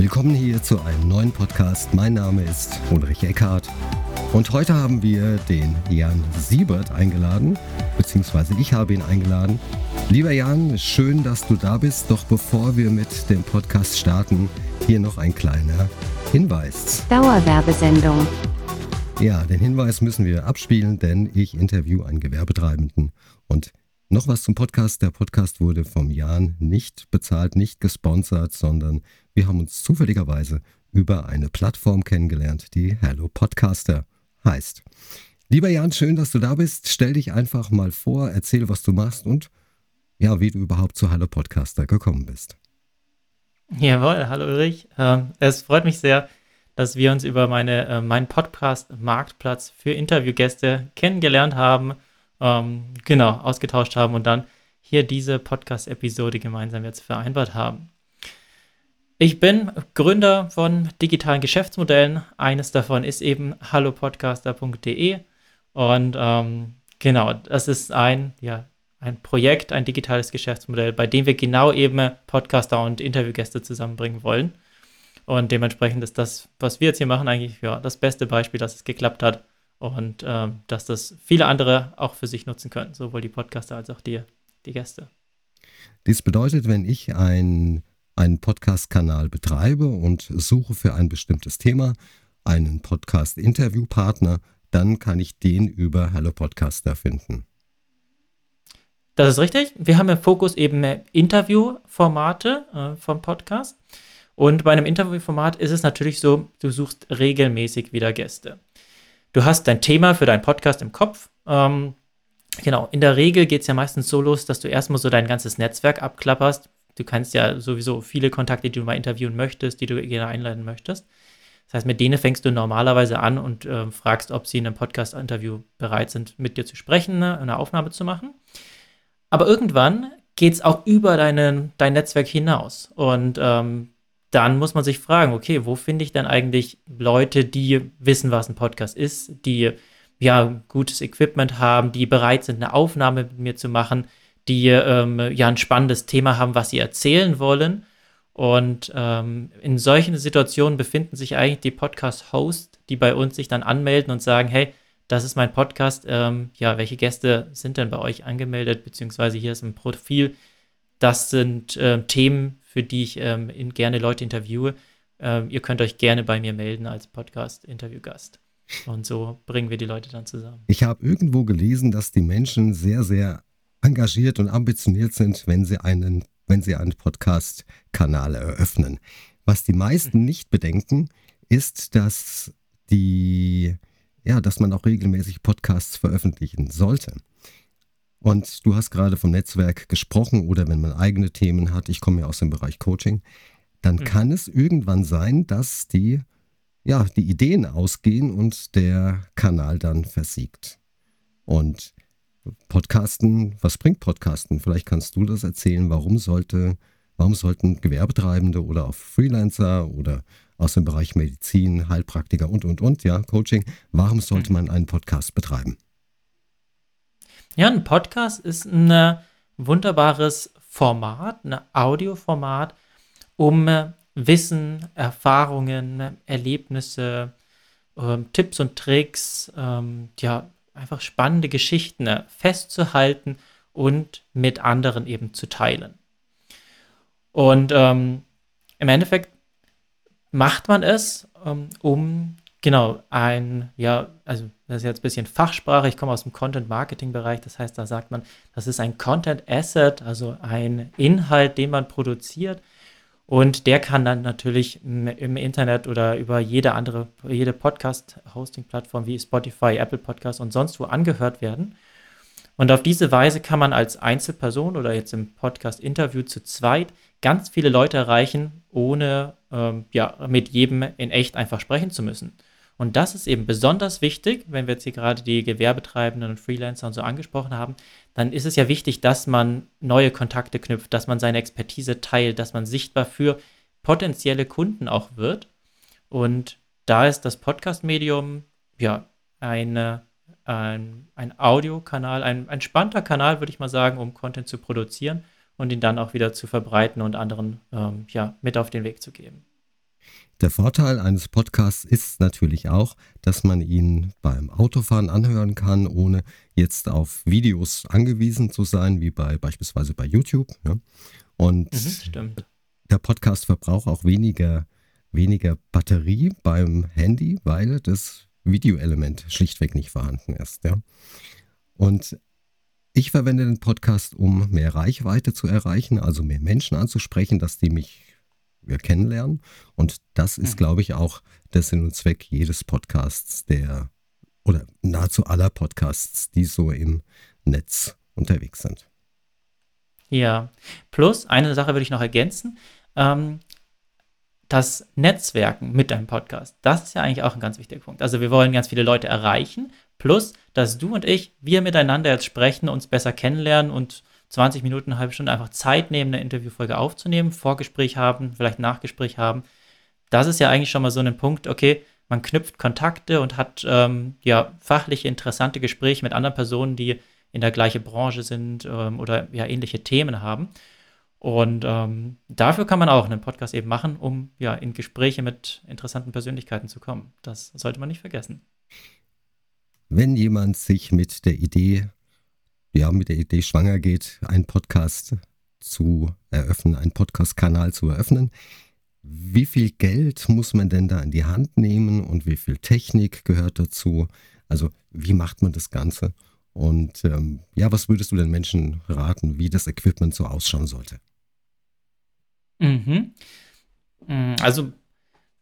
Willkommen hier zu einem neuen Podcast. Mein Name ist Ulrich Eckhardt und heute haben wir den Jan Siebert eingeladen, beziehungsweise ich habe ihn eingeladen. Lieber Jan, schön, dass du da bist. Doch bevor wir mit dem Podcast starten, hier noch ein kleiner Hinweis. Dauerwerbesendung. Ja, den Hinweis müssen wir abspielen, denn ich interview einen Gewerbetreibenden und noch was zum Podcast. Der Podcast wurde vom Jan nicht bezahlt, nicht gesponsert, sondern wir haben uns zufälligerweise über eine Plattform kennengelernt, die Hello Podcaster heißt. Lieber Jan, schön, dass du da bist. Stell dich einfach mal vor, erzähl, was du machst und ja, wie du überhaupt zu Hello Podcaster gekommen bist. Jawohl, hallo Ulrich. Ähm, es freut mich sehr, dass wir uns über meine, äh, meinen Podcast Marktplatz für Interviewgäste kennengelernt haben, ähm, genau, ausgetauscht haben und dann hier diese Podcast-Episode gemeinsam jetzt vereinbart haben. Ich bin Gründer von digitalen Geschäftsmodellen. Eines davon ist eben hallopodcaster.de und ähm, genau, das ist ein, ja, ein Projekt, ein digitales Geschäftsmodell, bei dem wir genau eben Podcaster und Interviewgäste zusammenbringen wollen. Und dementsprechend ist das, was wir jetzt hier machen, eigentlich ja, das beste Beispiel, dass es geklappt hat und ähm, dass das viele andere auch für sich nutzen können, sowohl die Podcaster als auch die, die Gäste. Dies bedeutet, wenn ich ein, einen Podcast-Kanal betreibe und suche für ein bestimmtes Thema einen Podcast-Interviewpartner, dann kann ich den über Hello Podcaster finden. Das ist richtig. Wir haben im Fokus eben Interviewformate äh, vom Podcast. Und bei einem Interviewformat ist es natürlich so, du suchst regelmäßig wieder Gäste. Du hast dein Thema für deinen Podcast im Kopf. Ähm, genau, in der Regel geht es ja meistens so los, dass du erstmal so dein ganzes Netzwerk abklapperst. Du kannst ja sowieso viele Kontakte, die du mal interviewen möchtest, die du gerne einladen möchtest. Das heißt, mit denen fängst du normalerweise an und äh, fragst, ob sie in einem Podcast-Interview bereit sind, mit dir zu sprechen, ne, eine Aufnahme zu machen. Aber irgendwann geht es auch über deine, dein Netzwerk hinaus. Und ähm, dann muss man sich fragen, okay, wo finde ich denn eigentlich Leute, die wissen, was ein Podcast ist, die ja gutes Equipment haben, die bereit sind, eine Aufnahme mit mir zu machen, die ähm, ja ein spannendes Thema haben, was sie erzählen wollen. Und ähm, in solchen Situationen befinden sich eigentlich die Podcast-Hosts, die bei uns sich dann anmelden und sagen, hey, das ist mein Podcast. Ähm, ja, welche Gäste sind denn bei euch angemeldet? Beziehungsweise hier ist ein Profil. Das sind äh, Themen, für die ich ähm, in, gerne Leute interviewe. Ähm, ihr könnt euch gerne bei mir melden als Podcast-Interviewgast. Und so bringen wir die Leute dann zusammen. Ich habe irgendwo gelesen, dass die Menschen sehr, sehr engagiert und ambitioniert sind, wenn sie einen, wenn sie einen Podcast-Kanal eröffnen. Was die meisten hm. nicht bedenken, ist, dass die, ja, dass man auch regelmäßig Podcasts veröffentlichen sollte. Und du hast gerade vom Netzwerk gesprochen oder wenn man eigene Themen hat, ich komme ja aus dem Bereich Coaching, dann mhm. kann es irgendwann sein, dass die, ja, die Ideen ausgehen und der Kanal dann versiegt. Und Podcasten, was bringt Podcasten? Vielleicht kannst du das erzählen. Warum sollte, warum sollten Gewerbetreibende oder auch Freelancer oder aus dem Bereich Medizin, Heilpraktiker und, und, und, ja, Coaching, warum sollte mhm. man einen Podcast betreiben? Ja, ein Podcast ist ein wunderbares Format, ein Audioformat, um äh, Wissen, Erfahrungen, Erlebnisse, ähm, Tipps und Tricks, ähm, ja, einfach spannende Geschichten äh, festzuhalten und mit anderen eben zu teilen. Und ähm, im Endeffekt macht man es, ähm, um Genau, ein, ja, also das ist jetzt ein bisschen Fachsprache, ich komme aus dem Content-Marketing-Bereich, das heißt, da sagt man, das ist ein Content-Asset, also ein Inhalt, den man produziert und der kann dann natürlich im Internet oder über jede andere, jede Podcast-Hosting-Plattform wie Spotify, Apple Podcasts und sonst wo angehört werden. Und auf diese Weise kann man als Einzelperson oder jetzt im Podcast-Interview zu zweit ganz viele Leute erreichen, ohne ähm, ja, mit jedem in echt einfach sprechen zu müssen. Und das ist eben besonders wichtig, wenn wir jetzt hier gerade die Gewerbetreibenden und Freelancer und so angesprochen haben, dann ist es ja wichtig, dass man neue Kontakte knüpft, dass man seine Expertise teilt, dass man sichtbar für potenzielle Kunden auch wird. Und da ist das Podcast-Medium ja eine, ein, ein Audiokanal, ein, ein spannender Kanal, würde ich mal sagen, um Content zu produzieren und ihn dann auch wieder zu verbreiten und anderen ähm, ja, mit auf den Weg zu geben. Der Vorteil eines Podcasts ist natürlich auch, dass man ihn beim Autofahren anhören kann, ohne jetzt auf Videos angewiesen zu sein, wie bei beispielsweise bei YouTube. Ja. Und mhm, der Podcast verbraucht auch weniger, weniger Batterie beim Handy, weil das Videoelement schlichtweg nicht vorhanden ist. Ja. Und ich verwende den Podcast, um mehr Reichweite zu erreichen, also mehr Menschen anzusprechen, dass die mich kennenlernen. Und das ist, mhm. glaube ich, auch der Sinn und Zweck jedes Podcasts, der oder nahezu aller Podcasts, die so im Netz unterwegs sind. Ja, plus eine Sache würde ich noch ergänzen. Ähm, das Netzwerken mit deinem Podcast, das ist ja eigentlich auch ein ganz wichtiger Punkt. Also wir wollen ganz viele Leute erreichen, plus, dass du und ich, wir miteinander jetzt sprechen, uns besser kennenlernen und 20 Minuten, eine halbe Stunde einfach Zeit nehmen, eine Interviewfolge aufzunehmen, Vorgespräch haben, vielleicht Nachgespräch haben. Das ist ja eigentlich schon mal so ein Punkt, okay, man knüpft Kontakte und hat ähm, ja fachliche, interessante Gespräche mit anderen Personen, die in der gleichen Branche sind ähm, oder ja ähnliche Themen haben. Und ähm, dafür kann man auch einen Podcast eben machen, um ja in Gespräche mit interessanten Persönlichkeiten zu kommen. Das sollte man nicht vergessen. Wenn jemand sich mit der Idee, ja, mit der Idee schwanger geht, einen Podcast zu eröffnen, einen Podcast-Kanal zu eröffnen, wie viel Geld muss man denn da in die Hand nehmen und wie viel Technik gehört dazu? Also wie macht man das Ganze? Und ähm, ja, was würdest du den Menschen raten, wie das Equipment so ausschauen sollte? Mhm. Mm, also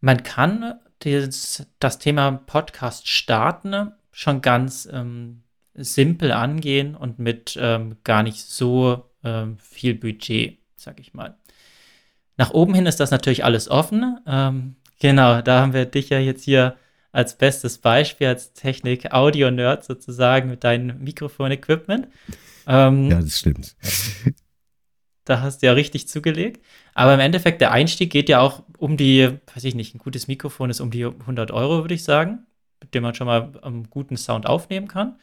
man kann das, das Thema Podcast starten schon ganz ähm, simpel angehen und mit ähm, gar nicht so ähm, viel Budget, sag ich mal. Nach oben hin ist das natürlich alles offen. Ähm, genau, da haben wir dich ja jetzt hier als bestes Beispiel, als Technik-Audio-Nerd sozusagen mit deinem Mikrofon-Equipment. Ähm, ja, das stimmt. Da hast du ja richtig zugelegt. Aber im Endeffekt, der Einstieg geht ja auch um die, weiß ich nicht, ein gutes Mikrofon ist um die 100 Euro, würde ich sagen, mit dem man schon mal einen guten Sound aufnehmen kann.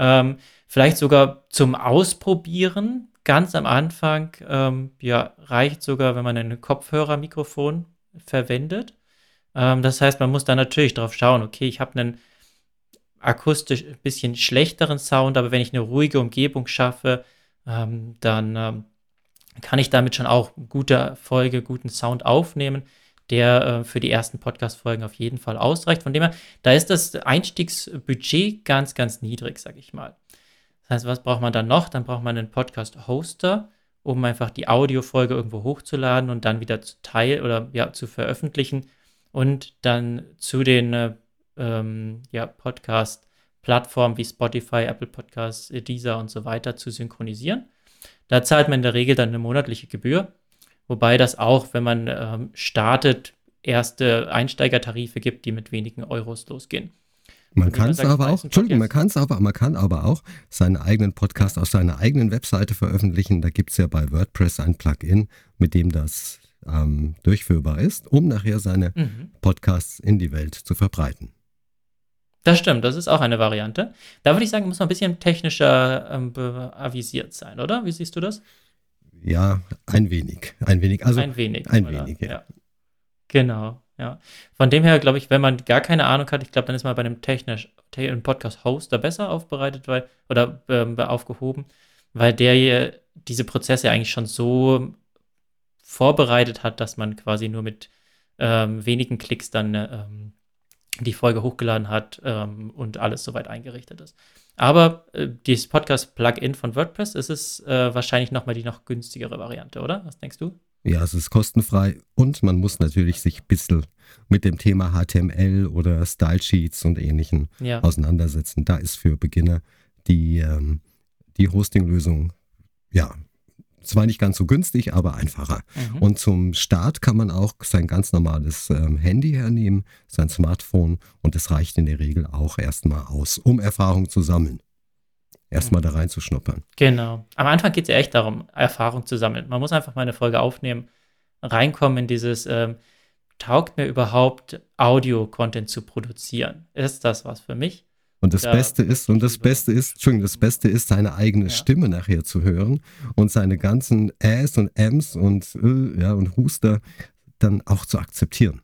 Ähm, vielleicht sogar zum Ausprobieren, ganz am Anfang, ähm, ja, reicht sogar, wenn man ein Kopfhörermikrofon verwendet. Ähm, das heißt, man muss dann natürlich darauf schauen, okay, ich habe einen akustisch ein bisschen schlechteren Sound, aber wenn ich eine ruhige Umgebung schaffe, ähm, dann ähm, kann ich damit schon auch gute Folge, guten Sound aufnehmen, der äh, für die ersten Podcast-Folgen auf jeden Fall ausreicht. Von dem her, da ist das Einstiegsbudget ganz, ganz niedrig, sag ich mal. Das heißt, was braucht man dann noch? Dann braucht man einen Podcast-Hoster, um einfach die Audiofolge irgendwo hochzuladen und dann wieder zu teilen oder ja, zu veröffentlichen und dann zu den äh, ähm, ja, Podcast-Plattformen wie Spotify, Apple Podcasts, Deezer und so weiter zu synchronisieren. Da zahlt man in der Regel dann eine monatliche Gebühr, wobei das auch, wenn man ähm, startet, erste Einsteigertarife gibt, die mit wenigen Euros losgehen. Man kann es aber auch, Entschuldigung, man kann es aber, man kann aber auch seinen eigenen Podcast auf seiner eigenen Webseite veröffentlichen. Da gibt es ja bei WordPress ein Plugin, mit dem das ähm, durchführbar ist, um nachher seine mhm. Podcasts in die Welt zu verbreiten. Das stimmt, das ist auch eine Variante. Da würde ich sagen, muss man ein bisschen technischer ähm, avisiert sein, oder? Wie siehst du das? Ja, ein wenig. Ein wenig. Also, ein wenig. Ein wenig, ja. ja. Genau, ja. Von dem her, glaube ich, wenn man gar keine Ahnung hat, ich glaube, dann ist man bei einem technisch Podcast-Hoster besser aufbereitet weil, oder ähm, aufgehoben, weil der hier diese Prozesse eigentlich schon so vorbereitet hat, dass man quasi nur mit ähm, wenigen Klicks dann ähm, die Folge hochgeladen hat ähm, und alles soweit eingerichtet ist. Aber äh, dieses Podcast-Plugin von WordPress ist es äh, wahrscheinlich nochmal die noch günstigere Variante, oder? Was denkst du? Ja, es ist kostenfrei und man muss natürlich sich ein bisschen mit dem Thema HTML oder Style Sheets und ähnlichen ja. auseinandersetzen. Da ist für Beginner die, ähm, die Hosting-Lösung ja zwar nicht ganz so günstig, aber einfacher. Mhm. Und zum Start kann man auch sein ganz normales ähm, Handy hernehmen, sein Smartphone und es reicht in der Regel auch erstmal aus, um Erfahrung zu sammeln. Erstmal mhm. da reinzuschnuppern. Genau. Am Anfang geht es ja echt darum, Erfahrung zu sammeln. Man muss einfach mal eine Folge aufnehmen, reinkommen in dieses, ähm, taugt mir überhaupt Audio-Content zu produzieren? Ist das was für mich? Und das ja, Beste ist, und das Beste ist, Entschuldigung, das Beste ist, seine eigene ja. Stimme nachher zu hören und seine ganzen Äs und Ms und äh, ja und Huster dann auch zu akzeptieren.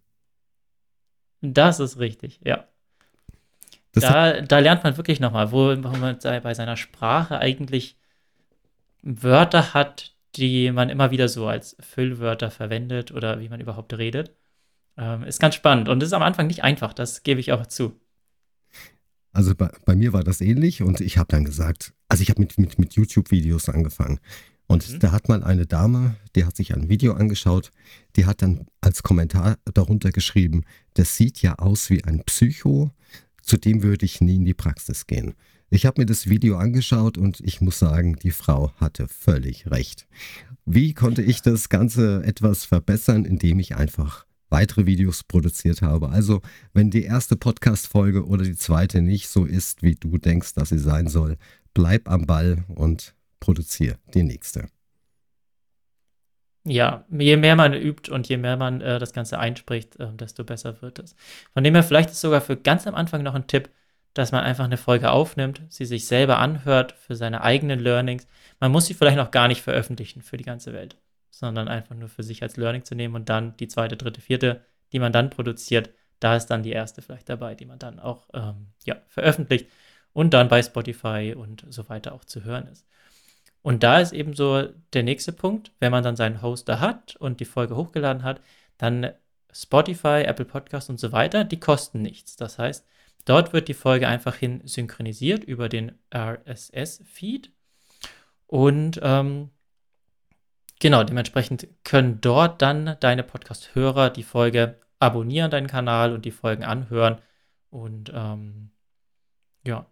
Das ist richtig, ja. da, da lernt man wirklich nochmal, wo, wo man bei seiner Sprache eigentlich Wörter hat, die man immer wieder so als Füllwörter verwendet oder wie man überhaupt redet. Ähm, ist ganz spannend und ist am Anfang nicht einfach, das gebe ich auch zu. Also bei, bei mir war das ähnlich und ich habe dann gesagt, also ich habe mit, mit, mit YouTube-Videos angefangen. Und mhm. da hat mal eine Dame, die hat sich ein Video angeschaut, die hat dann als Kommentar darunter geschrieben, das sieht ja aus wie ein Psycho, zu dem würde ich nie in die Praxis gehen. Ich habe mir das Video angeschaut und ich muss sagen, die Frau hatte völlig recht. Wie konnte ich das Ganze etwas verbessern, indem ich einfach weitere Videos produziert habe? Also, wenn die erste Podcast-Folge oder die zweite nicht so ist, wie du denkst, dass sie sein soll, bleib am Ball und produziere die nächste. Ja, je mehr man übt und je mehr man äh, das Ganze einspricht, äh, desto besser wird es. Von dem her, vielleicht ist sogar für ganz am Anfang noch ein Tipp, dass man einfach eine Folge aufnimmt, sie sich selber anhört für seine eigenen Learnings. Man muss sie vielleicht noch gar nicht veröffentlichen für die ganze Welt, sondern einfach nur für sich als Learning zu nehmen und dann die zweite, dritte, vierte, die man dann produziert, da ist dann die erste vielleicht dabei, die man dann auch ähm, ja, veröffentlicht und dann bei Spotify und so weiter auch zu hören ist. Und da ist eben so der nächste Punkt, wenn man dann seinen Hoster hat und die Folge hochgeladen hat, dann Spotify, Apple Podcast und so weiter, die kosten nichts. Das heißt, Dort wird die Folge einfach hin synchronisiert über den RSS-Feed. Und ähm, genau, dementsprechend können dort dann deine Podcast-Hörer die Folge abonnieren, deinen Kanal und die Folgen anhören. Und ähm, ja,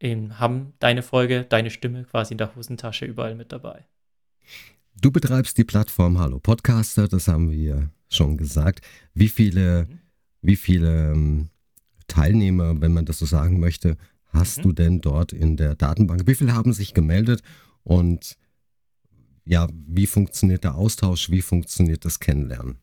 eben haben deine Folge, deine Stimme quasi in der Hosentasche überall mit dabei. Du betreibst die Plattform Hallo Podcaster, das haben wir schon gesagt. Wie viele, mhm. wie viele ähm, Teilnehmer, wenn man das so sagen möchte, hast mhm. du denn dort in der Datenbank? Wie viele haben sich gemeldet und ja, wie funktioniert der Austausch? Wie funktioniert das Kennenlernen?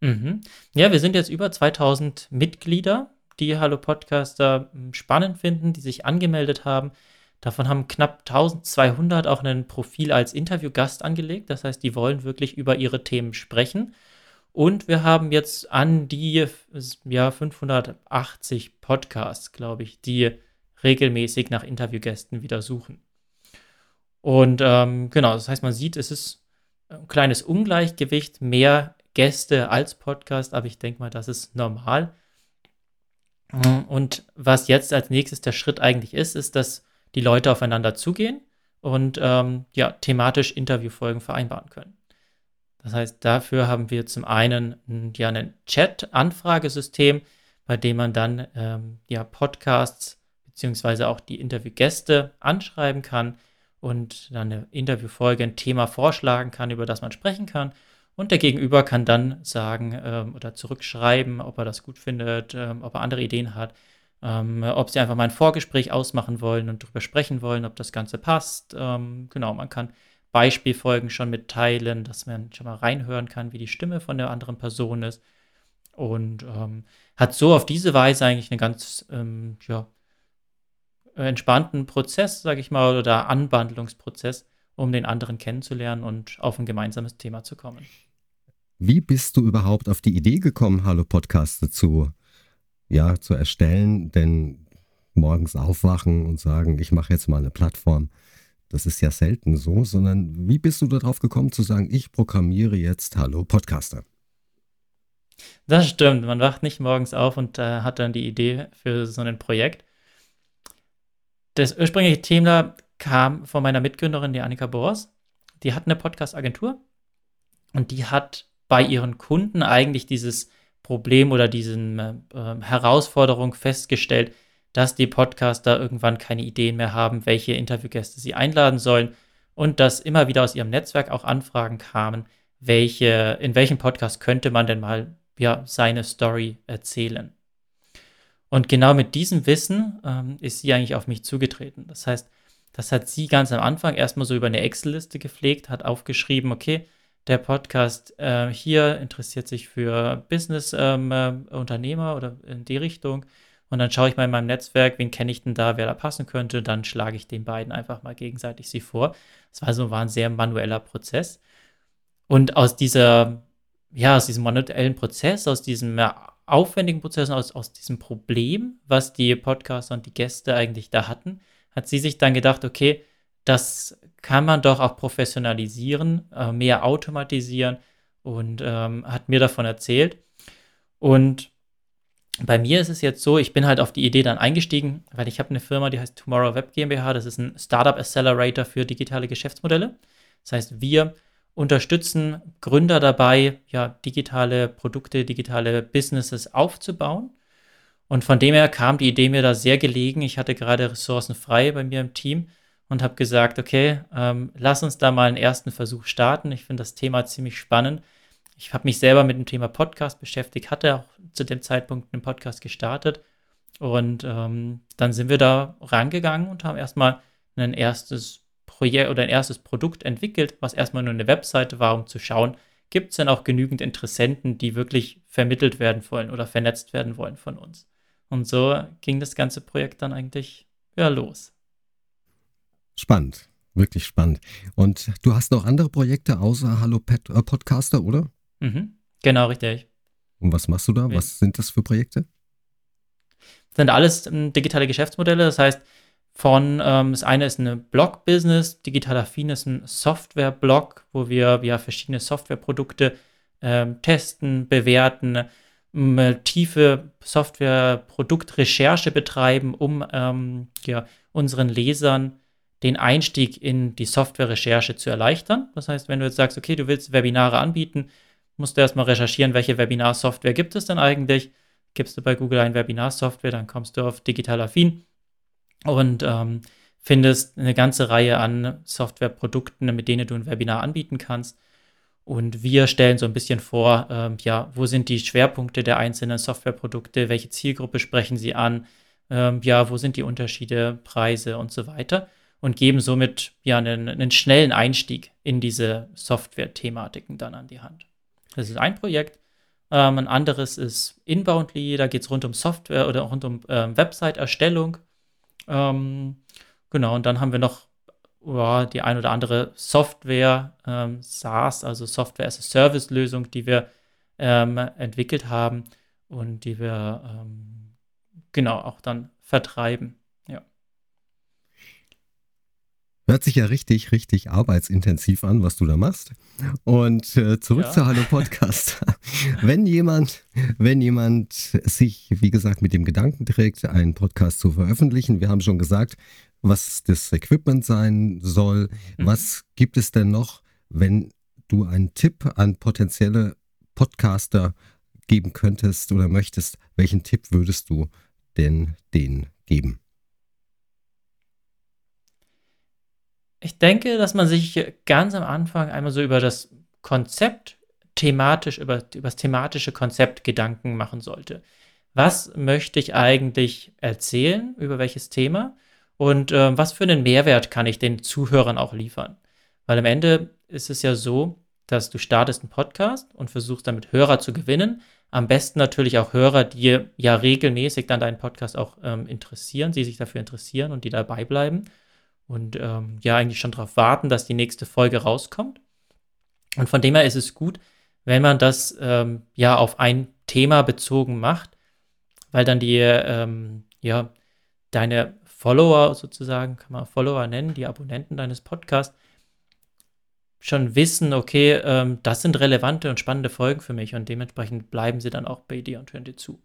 Mhm. Ja, wir sind jetzt über 2000 Mitglieder, die Hallo Podcaster hm, spannend finden, die sich angemeldet haben. Davon haben knapp 1200 auch ein Profil als Interviewgast angelegt. Das heißt, die wollen wirklich über ihre Themen sprechen. Und wir haben jetzt an die ja, 580 Podcasts, glaube ich, die regelmäßig nach Interviewgästen wieder suchen. Und ähm, genau, das heißt, man sieht, es ist ein kleines Ungleichgewicht, mehr Gäste als Podcast, aber ich denke mal, das ist normal. Und was jetzt als nächstes der Schritt eigentlich ist, ist, dass die Leute aufeinander zugehen und ähm, ja, thematisch Interviewfolgen vereinbaren können. Das heißt, dafür haben wir zum einen ja ein Chat-Anfragesystem, bei dem man dann ähm, ja Podcasts beziehungsweise auch die Interviewgäste anschreiben kann und dann eine Interviewfolge, ein Thema vorschlagen kann, über das man sprechen kann. Und der Gegenüber kann dann sagen ähm, oder zurückschreiben, ob er das gut findet, ähm, ob er andere Ideen hat, ähm, ob sie einfach mal ein Vorgespräch ausmachen wollen und darüber sprechen wollen, ob das Ganze passt. Ähm, genau, man kann Beispielfolgen schon mitteilen, dass man schon mal reinhören kann, wie die Stimme von der anderen Person ist. Und ähm, hat so auf diese Weise eigentlich einen ganz ähm, ja, entspannten Prozess, sage ich mal, oder Anbandlungsprozess, um den anderen kennenzulernen und auf ein gemeinsames Thema zu kommen. Wie bist du überhaupt auf die Idee gekommen, Hallo Podcaste zu, ja, zu erstellen? Denn morgens aufwachen und sagen, ich mache jetzt mal eine Plattform das ist ja selten so, sondern wie bist du darauf gekommen zu sagen, ich programmiere jetzt Hallo Podcaster? Das stimmt. Man wacht nicht morgens auf und äh, hat dann die Idee für so ein Projekt. Das ursprüngliche Thema kam von meiner Mitgründerin, die Annika Bors. Die hat eine Podcast-Agentur und die hat bei ihren Kunden eigentlich dieses Problem oder diese äh, Herausforderung festgestellt, dass die Podcaster irgendwann keine Ideen mehr haben, welche Interviewgäste sie einladen sollen und dass immer wieder aus ihrem Netzwerk auch Anfragen kamen, welche, in welchem Podcast könnte man denn mal ja, seine Story erzählen. Und genau mit diesem Wissen ähm, ist sie eigentlich auf mich zugetreten. Das heißt, das hat sie ganz am Anfang erstmal so über eine Excel-Liste gepflegt, hat aufgeschrieben, okay, der Podcast äh, hier interessiert sich für Business-Unternehmer ähm, äh, oder in die Richtung. Und dann schaue ich mal in meinem Netzwerk, wen kenne ich denn da, wer da passen könnte. Dann schlage ich den beiden einfach mal gegenseitig sie vor. Das war so war ein sehr manueller Prozess. Und aus dieser, ja, aus diesem manuellen Prozess, aus diesem aufwendigen Prozessen, aus, aus diesem Problem, was die Podcaster und die Gäste eigentlich da hatten, hat sie sich dann gedacht, okay, das kann man doch auch professionalisieren, äh, mehr automatisieren und ähm, hat mir davon erzählt. Und bei mir ist es jetzt so, ich bin halt auf die Idee dann eingestiegen, weil ich habe eine Firma, die heißt Tomorrow Web GmbH. Das ist ein Startup Accelerator für digitale Geschäftsmodelle. Das heißt, wir unterstützen Gründer dabei, ja, digitale Produkte, digitale Businesses aufzubauen. Und von dem her kam die Idee mir da sehr gelegen. Ich hatte gerade Ressourcen frei bei mir im Team und habe gesagt, okay, ähm, lass uns da mal einen ersten Versuch starten. Ich finde das Thema ziemlich spannend. Ich habe mich selber mit dem Thema Podcast beschäftigt, hatte auch zu dem Zeitpunkt einen Podcast gestartet. Und ähm, dann sind wir da rangegangen und haben erstmal ein erstes Projekt oder ein erstes Produkt entwickelt, was erstmal nur eine Webseite war, um zu schauen, gibt es denn auch genügend Interessenten, die wirklich vermittelt werden wollen oder vernetzt werden wollen von uns. Und so ging das ganze Projekt dann eigentlich ja los. Spannend, wirklich spannend. Und du hast noch andere Projekte außer Hallo Pet, äh, Podcaster, oder? Mhm, genau, richtig. Und was machst du da? Was sind das für Projekte? Das sind alles ähm, digitale Geschäftsmodelle. Das heißt, von, ähm, das eine ist eine Blog-Business, digital affin ist ein Software-Blog, wo wir ja verschiedene Softwareprodukte ähm, testen, bewerten, tiefe Software-Produktrecherche betreiben, um ähm, ja, unseren Lesern den Einstieg in die Software-Recherche zu erleichtern. Das heißt, wenn du jetzt sagst, okay, du willst Webinare anbieten, musst du erstmal recherchieren, welche Webinar-Software gibt es denn eigentlich. Gibst du bei Google ein Webinar-Software, dann kommst du auf digital affin und ähm, findest eine ganze Reihe an Softwareprodukten, mit denen du ein Webinar anbieten kannst. Und wir stellen so ein bisschen vor, ähm, ja, wo sind die Schwerpunkte der einzelnen Softwareprodukte, welche Zielgruppe sprechen sie an, ähm, ja, wo sind die Unterschiede, Preise und so weiter und geben somit ja einen, einen schnellen Einstieg in diese Software-Thematiken dann an die Hand. Das ist ein Projekt. Ähm, ein anderes ist Inboundly, da geht es rund um Software oder rund um ähm, Website-Erstellung. Ähm, genau, und dann haben wir noch ja, die ein oder andere Software, ähm, SaaS, also Software as a Service-Lösung, die wir ähm, entwickelt haben und die wir ähm, genau auch dann vertreiben. Ja. Hört sich ja richtig, richtig arbeitsintensiv an, was du da machst. Und äh, zurück ja. zu Hallo Podcast. wenn jemand, wenn jemand sich, wie gesagt, mit dem Gedanken trägt, einen Podcast zu veröffentlichen, wir haben schon gesagt, was das Equipment sein soll. Mhm. Was gibt es denn noch, wenn du einen Tipp an potenzielle Podcaster geben könntest oder möchtest? Welchen Tipp würdest du denn denen geben? Ich denke, dass man sich ganz am Anfang einmal so über das Konzept thematisch, über, über das thematische Konzept Gedanken machen sollte. Was möchte ich eigentlich erzählen? Über welches Thema? Und äh, was für einen Mehrwert kann ich den Zuhörern auch liefern? Weil am Ende ist es ja so, dass du startest einen Podcast und versuchst damit Hörer zu gewinnen. Am besten natürlich auch Hörer, die ja regelmäßig dann deinen Podcast auch ähm, interessieren, die sich dafür interessieren und die dabei bleiben und ähm, ja eigentlich schon darauf warten, dass die nächste Folge rauskommt. Und von dem her ist es gut, wenn man das ähm, ja auf ein Thema bezogen macht, weil dann die ähm, ja deine Follower sozusagen, kann man Follower nennen, die Abonnenten deines Podcasts, schon wissen, okay, ähm, das sind relevante und spannende Folgen für mich und dementsprechend bleiben sie dann auch bei dir und hören dir zu.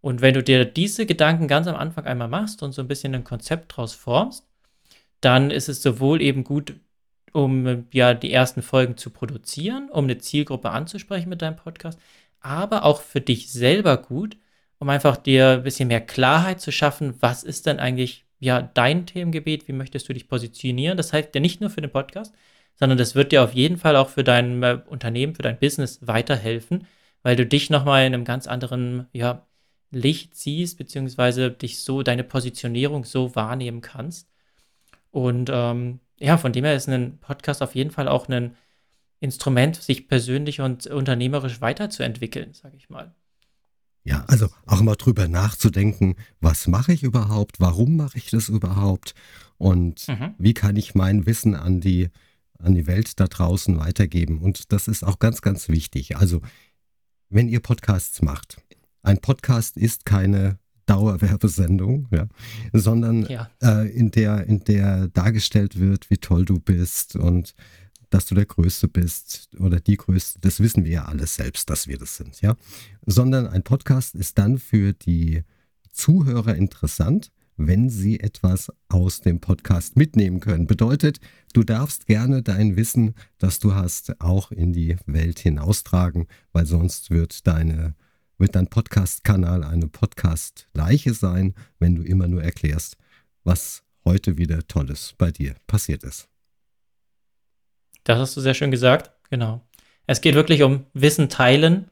Und wenn du dir diese Gedanken ganz am Anfang einmal machst und so ein bisschen ein Konzept draus formst, dann ist es sowohl eben gut, um ja die ersten Folgen zu produzieren, um eine Zielgruppe anzusprechen mit deinem Podcast, aber auch für dich selber gut, um einfach dir ein bisschen mehr Klarheit zu schaffen, was ist denn eigentlich ja dein Themengebiet, wie möchtest du dich positionieren? Das heißt ja nicht nur für den Podcast, sondern das wird dir auf jeden Fall auch für dein äh, Unternehmen, für dein Business weiterhelfen, weil du dich nochmal in einem ganz anderen ja, Licht siehst, beziehungsweise dich so, deine Positionierung so wahrnehmen kannst. Und ähm, ja, von dem her ist ein Podcast auf jeden Fall auch ein Instrument, sich persönlich und unternehmerisch weiterzuentwickeln, sage ich mal. Ja, also auch mal drüber nachzudenken, was mache ich überhaupt, warum mache ich das überhaupt und mhm. wie kann ich mein Wissen an die, an die Welt da draußen weitergeben. Und das ist auch ganz, ganz wichtig. Also, wenn ihr Podcasts macht, ein Podcast ist keine Dauerwerbesendung, ja, sondern ja. Äh, in, der, in der dargestellt wird, wie toll du bist und dass du der Größte bist oder die Größte. Das wissen wir ja alles selbst, dass wir das sind, ja. Sondern ein Podcast ist dann für die Zuhörer interessant, wenn sie etwas aus dem Podcast mitnehmen können. Bedeutet, du darfst gerne dein Wissen, das du hast, auch in die Welt hinaustragen, weil sonst wird deine wird dein Podcast-Kanal eine Podcast-Leiche sein, wenn du immer nur erklärst, was heute wieder Tolles bei dir passiert ist. Das hast du sehr schön gesagt, genau. Es geht wirklich um Wissen teilen.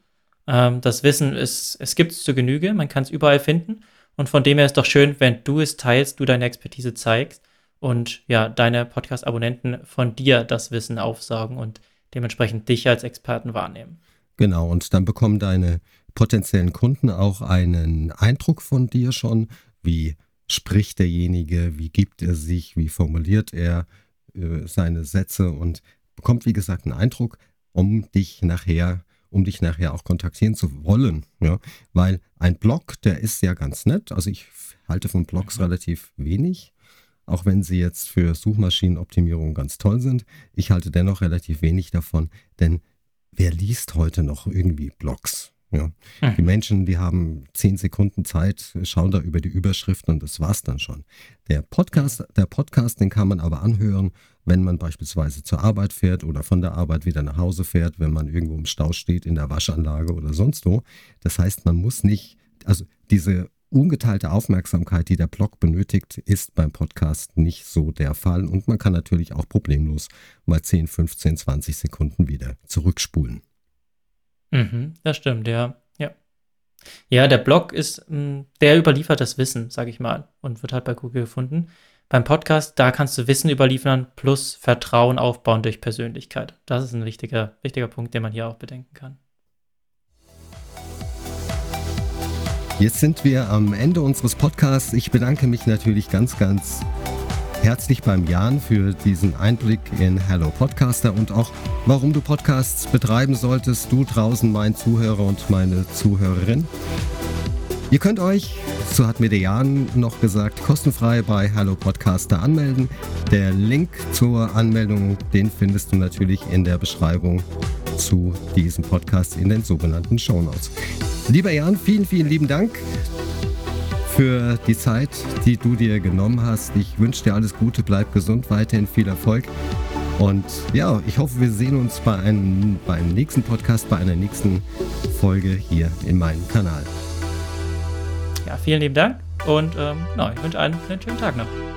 Ähm, das Wissen ist, es gibt es zur Genüge, man kann es überall finden. Und von dem her ist doch schön, wenn du es teilst, du deine Expertise zeigst und ja, deine Podcast-Abonnenten von dir das Wissen aufsaugen und dementsprechend dich als Experten wahrnehmen. Genau, und dann bekommen deine potenziellen Kunden auch einen Eindruck von dir schon, wie spricht derjenige, wie gibt er sich, wie formuliert er äh, seine Sätze und bekommt, wie gesagt, einen Eindruck, um dich nachher, um dich nachher auch kontaktieren zu wollen. Ja? Weil ein Blog, der ist ja ganz nett. Also ich halte von Blogs mhm. relativ wenig, auch wenn sie jetzt für Suchmaschinenoptimierung ganz toll sind. Ich halte dennoch relativ wenig davon, denn wer liest heute noch irgendwie Blogs? Ja. Hm. Die Menschen, die haben zehn Sekunden Zeit, schauen da über die Überschriften und das war's dann schon. Der Podcast, der Podcast, den kann man aber anhören, wenn man beispielsweise zur Arbeit fährt oder von der Arbeit wieder nach Hause fährt, wenn man irgendwo im Stau steht, in der Waschanlage oder sonst wo. Das heißt, man muss nicht, also diese ungeteilte Aufmerksamkeit, die der Blog benötigt, ist beim Podcast nicht so der Fall. Und man kann natürlich auch problemlos mal 10, 15, 20 Sekunden wieder zurückspulen. Mhm, das stimmt, ja. Ja, ja der Blog ist, mm, der überliefert das Wissen, sage ich mal, und wird halt bei Google gefunden. Beim Podcast, da kannst du Wissen überliefern plus Vertrauen aufbauen durch Persönlichkeit. Das ist ein wichtiger, wichtiger Punkt, den man hier auch bedenken kann. Jetzt sind wir am Ende unseres Podcasts. Ich bedanke mich natürlich ganz, ganz herzlich beim Jan für diesen Einblick in Hello Podcaster und auch, warum du Podcasts betreiben solltest, du draußen, mein Zuhörer und meine Zuhörerin. Ihr könnt euch, so hat mir der Jan noch gesagt, kostenfrei bei Hello Podcaster anmelden. Der Link zur Anmeldung, den findest du natürlich in der Beschreibung zu diesem Podcast in den sogenannten Show Notes. Lieber Jan, vielen, vielen lieben Dank für die Zeit, die du dir genommen hast. Ich wünsche dir alles Gute, bleib gesund, weiterhin viel Erfolg. Und ja, ich hoffe, wir sehen uns bei einem, bei einem nächsten Podcast, bei einer nächsten Folge hier in meinem Kanal. Ja, vielen lieben Dank und ähm, no, ich wünsche einen, einen schönen Tag noch.